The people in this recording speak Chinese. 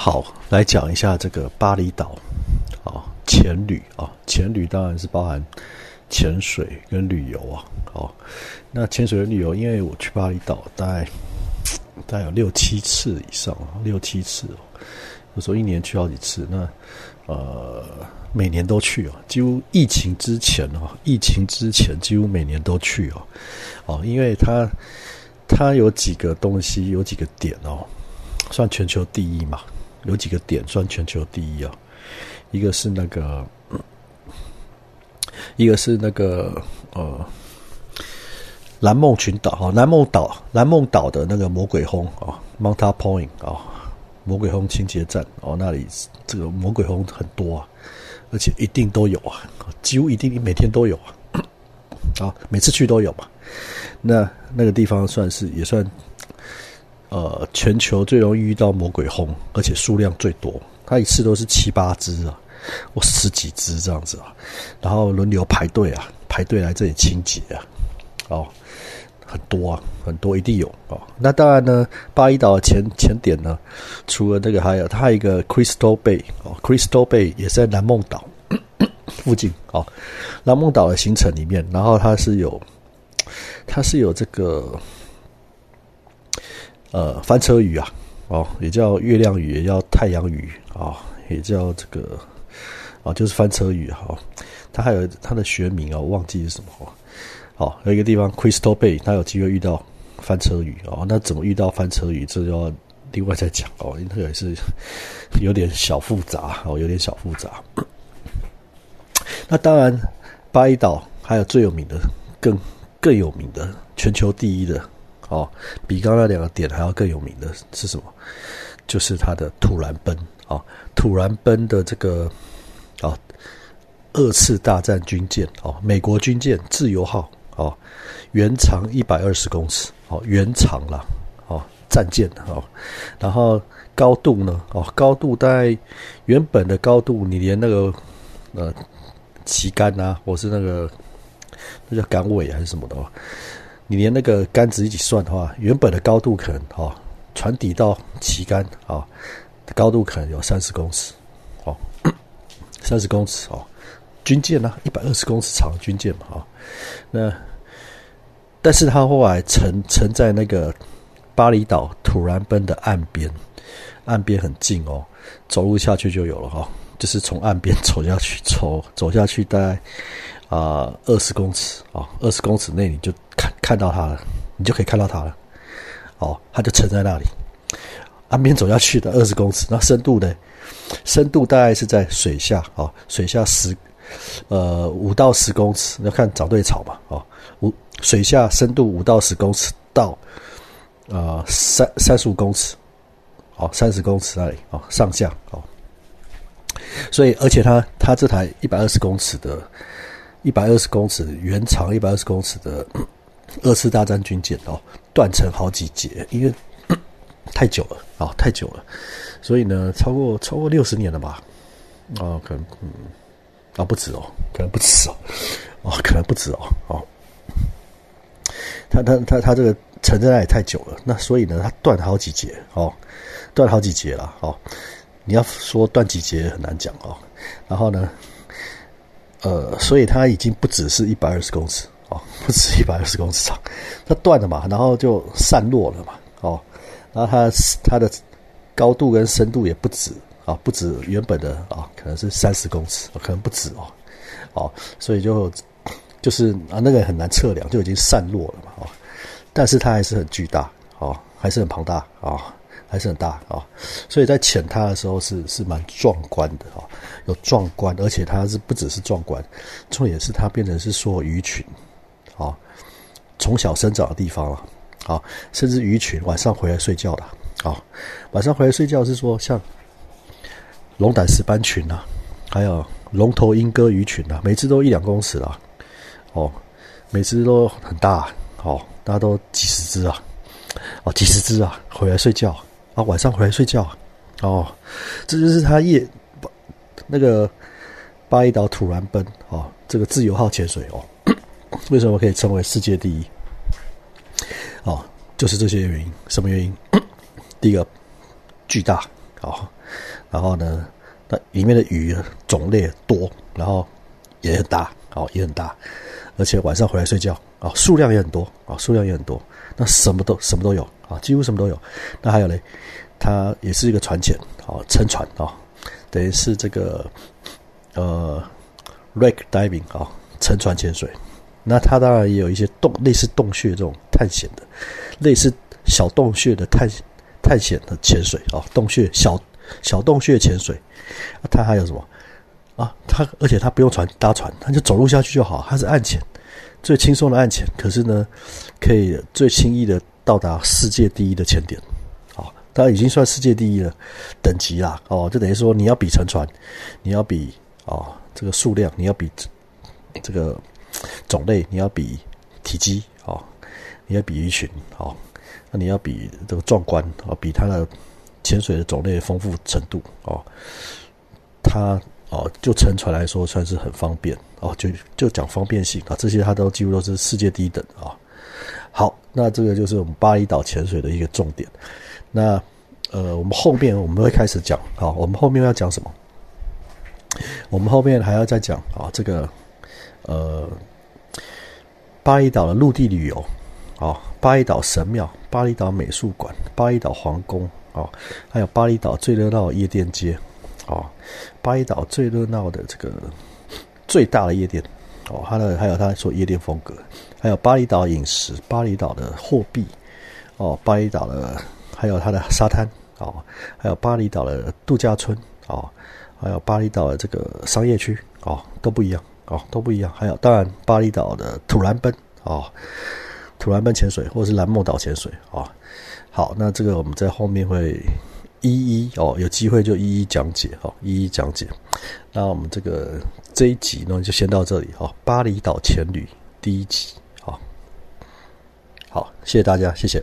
好，来讲一下这个巴厘岛啊，潜旅啊，潜旅当然是包含潜水跟旅游啊。哦，那潜水跟旅游，因为我去巴厘岛大概大概有六七次以上，六七次哦，有时候一年去好几次。那呃，每年都去哦，几乎疫情之前哦，疫情之前几乎每年都去哦，哦，因为它它有几个东西，有几个点哦，算全球第一嘛。有几个点算全球第一啊？一个是那个，一个是那个呃，蓝梦群岛哈，蓝梦岛，蓝梦岛的那个魔鬼轰啊，Mount Point 啊，魔鬼轰清洁站哦，那里这个魔鬼轰很多啊，而且一定都有啊，几乎一定每天都有啊，啊，每次去都有嘛。那那个地方算是也算。呃，全球最容易遇到魔鬼轰，而且数量最多。它一次都是七八只啊，或十几只这样子啊，然后轮流排队啊，排队来这里清洁啊，哦，很多啊，很多一定有哦。那当然呢，巴厘岛的前前点呢，除了这个，还有它还有一个 Crystal Bay 哦，Crystal Bay 也是在南梦岛 附近哦。南梦岛的行程里面，然后它是有，它是有这个。呃，翻车鱼啊，哦，也叫月亮鱼，也叫太阳鱼啊，也叫这个啊，就是翻车鱼哈。它还有它的学名啊，我忘记是什么哦。好，有一个地方 Crystal Bay，它有机会遇到翻车鱼哦。那怎么遇到翻车鱼，这要另外再讲哦，因为也是 有点小复杂哦，有点小复杂。那当然，巴厘岛还有最有名的，更更有名的，全球第一的。哦，比刚刚两个点还要更有名的是什么？就是它的土兰奔啊，土兰奔的这个啊，二次大战军舰哦，美国军舰自由号哦，原长一百二十公尺哦，原长了哦，战舰哦，然后高度呢哦，高度大概原本的高度，你连那个呃旗杆啊，或是那个那叫杆尾还是什么的。你连那个杆子一起算的话，原本的高度可能哦，船底到旗杆啊，高度可能有三十公尺，哦，三十公尺哦，军舰呢，一百二十公尺长军舰嘛，啊，那，但是它后来沉沉在那个巴厘岛土兰奔的岸边，岸边很近哦，走路下去就有了哈，就是从岸边走下去，走走下去大概啊二十公尺啊，二十公尺内你就。看看到它了，你就可以看到它了。哦，它就沉在那里，岸边走下去的二十公尺，那深度呢？深度大概是在水下啊，水下十呃五到十公尺，要看找对草嘛。哦，五水下深度五到十公尺到啊三三十五公尺，哦三十公尺那里哦上下哦。所以，而且它它这台一百二十公尺的，一百二十公尺原长一百二十公尺的。二次大战军舰哦，断成好几节，因为太久了啊，太久了，所以呢，超过超过六十年了吧？哦，可能嗯，啊不止哦，可能不止哦，哦，可能不止哦，哦，他他他他这个沉在那里太久了，那所以呢，它断好几节哦，断好几节了哦，你要说断几节很难讲哦，然后呢，呃，所以它已经不只是一百二十公尺。哦，不止一百二十公尺长，它断了嘛，然后就散落了嘛，哦，然后它它的高度跟深度也不止啊，不止原本的啊，可能是三十公尺，可能不止哦，哦，所以就就是啊，那个很难测量，就已经散落了嘛，哦，但是它还是很巨大，哦，还是很庞大啊，还是很大啊，所以在潜它的时候是是蛮壮观的啊，有壮观，而且它是不只是壮观，重点是它变成是说鱼群。啊，从小生长的地方了，啊，甚至鱼群晚上回来睡觉的，啊，晚上回来睡觉是说像龙胆石斑群呐，还有龙头鹰哥鱼群呐，每只都一两公尺啊，哦，每只都很大，哦，大家都几十只啊，哦，几十只啊，回来睡觉啊，晚上回来睡觉，哦，这就是他夜那个巴厘岛土然奔哦，这个自由号潜水哦。为什么可以称为世界第一？哦，就是这些原因。什么原因？第一个，巨大哦，然后呢，那里面的鱼种类多，然后也很大，哦，也很大，而且晚上回来睡觉啊，数量也很多啊，数量也很多，那什么都什么都有啊，几乎什么都有。那还有嘞，它也是一个船潜啊，沉船啊，等于是这个呃，wreck diving 啊，沉船潜水。那它当然也有一些洞，类似洞穴这种探险的，类似小洞穴的探探险的潜水啊，洞穴小小洞穴潜水。它还有什么啊？它而且它不用船搭船，它就走路下去就好。它是岸潜，最轻松的岸潜。可是呢，可以最轻易的到达世界第一的潜点。啊，它已经算世界第一了等级啦。哦，就等于说你要比沉船，你要比啊这个数量，你要比这个。种类你要比体积哦，你要比鱼群哦，那你要比这个壮观哦，比它的潜水的种类丰富程度哦，它哦就沉船来说算是很方便哦，就就讲方便性啊，这些它都几乎都是世界第一等啊。好，那这个就是我们巴厘岛潜水的一个重点。那呃，我们后面我们会开始讲啊，我们后面要讲什么？我们后面还要再讲啊，这个。呃，巴厘岛的陆地旅游，哦，巴厘岛神庙、巴厘岛美术馆、巴厘岛皇宫，哦，还有巴厘岛最热闹的夜店街，哦，巴厘岛最热闹的这个最大的夜店，哦，它的还有它说夜店风格，还有巴厘岛饮食、巴厘岛的货币，哦，巴厘岛的还有它的沙滩，哦，还有巴厘岛的度假村，哦，还有巴厘岛的这个商业区，哦，都不一样。哦，都不一样。还有，当然，巴厘岛的土兰奔哦，土兰奔潜水，或者是蓝梦岛潜水啊。好，那这个我们在后面会一一哦，有机会就一一讲解哦，一一讲解。那我们这个这一集呢，就先到这里哦。巴厘岛前旅第一集，好，好，谢谢大家，谢谢。